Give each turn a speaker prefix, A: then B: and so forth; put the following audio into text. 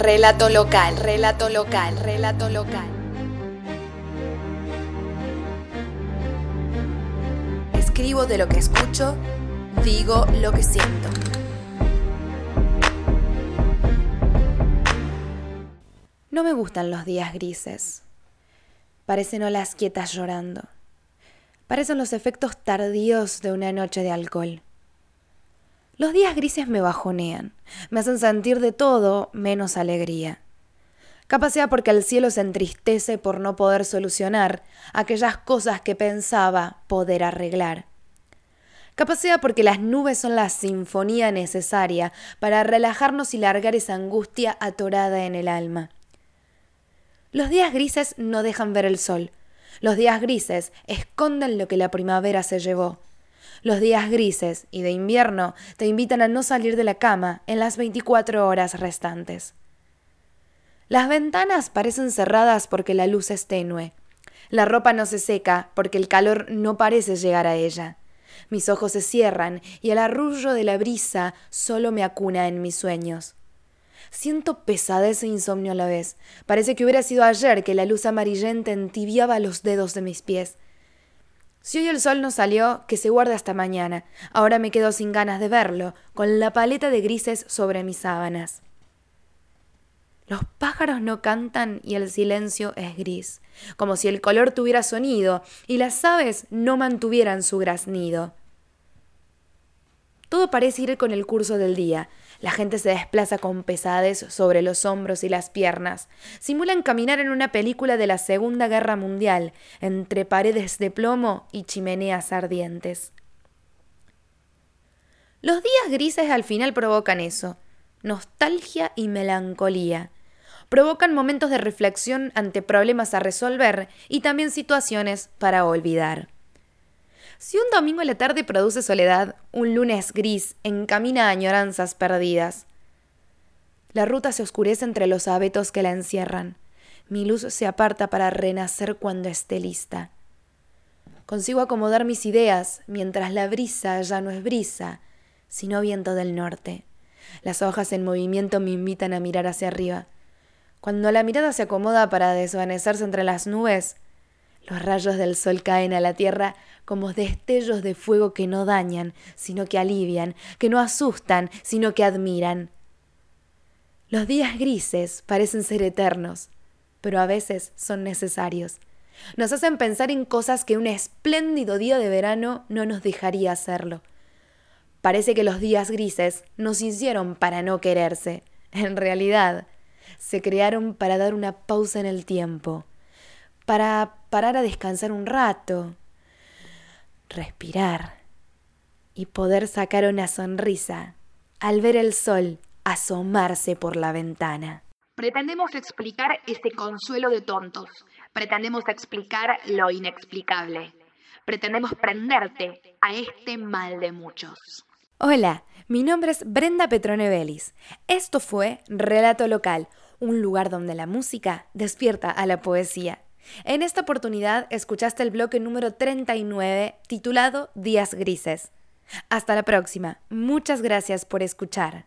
A: relato local, relato local, relato local. Escribo de lo que escucho, digo lo que siento. No me gustan los días grises. Parecen olas quietas llorando. Parecen los efectos tardíos de una noche de alcohol. Los días grises me bajonean, me hacen sentir de todo menos alegría. Capaz sea porque el cielo se entristece por no poder solucionar aquellas cosas que pensaba poder arreglar. Capaz sea porque las nubes son la sinfonía necesaria para relajarnos y largar esa angustia atorada en el alma. Los días grises no dejan ver el sol. Los días grises esconden lo que la primavera se llevó. Los días grises y de invierno te invitan a no salir de la cama en las 24 horas restantes. Las ventanas parecen cerradas porque la luz es tenue. La ropa no se seca porque el calor no parece llegar a ella. Mis ojos se cierran y el arrullo de la brisa solo me acuna en mis sueños. Siento pesadez e insomnio a la vez. Parece que hubiera sido ayer que la luz amarillenta entibiaba los dedos de mis pies. Si hoy el sol no salió, que se guarde hasta mañana. Ahora me quedo sin ganas de verlo, con la paleta de grises sobre mis sábanas. Los pájaros no cantan y el silencio es gris, como si el color tuviera sonido y las aves no mantuvieran su graznido. Todo parece ir con el curso del día. La gente se desplaza con pesadez sobre los hombros y las piernas. Simulan caminar en una película de la Segunda Guerra Mundial, entre paredes de plomo y chimeneas ardientes. Los días grises al final provocan eso, nostalgia y melancolía. Provocan momentos de reflexión ante problemas a resolver y también situaciones para olvidar. Si un domingo a la tarde produce soledad, un lunes gris encamina añoranzas perdidas. La ruta se oscurece entre los abetos que la encierran. Mi luz se aparta para renacer cuando esté lista. Consigo acomodar mis ideas mientras la brisa ya no es brisa, sino viento del norte. Las hojas en movimiento me invitan a mirar hacia arriba. Cuando la mirada se acomoda para desvanecerse entre las nubes, los rayos del sol caen a la tierra como destellos de fuego que no dañan, sino que alivian, que no asustan, sino que admiran. Los días grises parecen ser eternos, pero a veces son necesarios. Nos hacen pensar en cosas que un espléndido día de verano no nos dejaría hacerlo. Parece que los días grises nos hicieron para no quererse. En realidad, se crearon para dar una pausa en el tiempo para parar a descansar un rato, respirar y poder sacar una sonrisa al ver el sol asomarse por la ventana.
B: Pretendemos explicar este consuelo de tontos. Pretendemos explicar lo inexplicable. Pretendemos prenderte a este mal de muchos.
A: Hola, mi nombre es Brenda Petrone Vélez. Esto fue Relato Local, un lugar donde la música despierta a la poesía. En esta oportunidad escuchaste el bloque número 39 titulado Días Grises. Hasta la próxima. Muchas gracias por escuchar.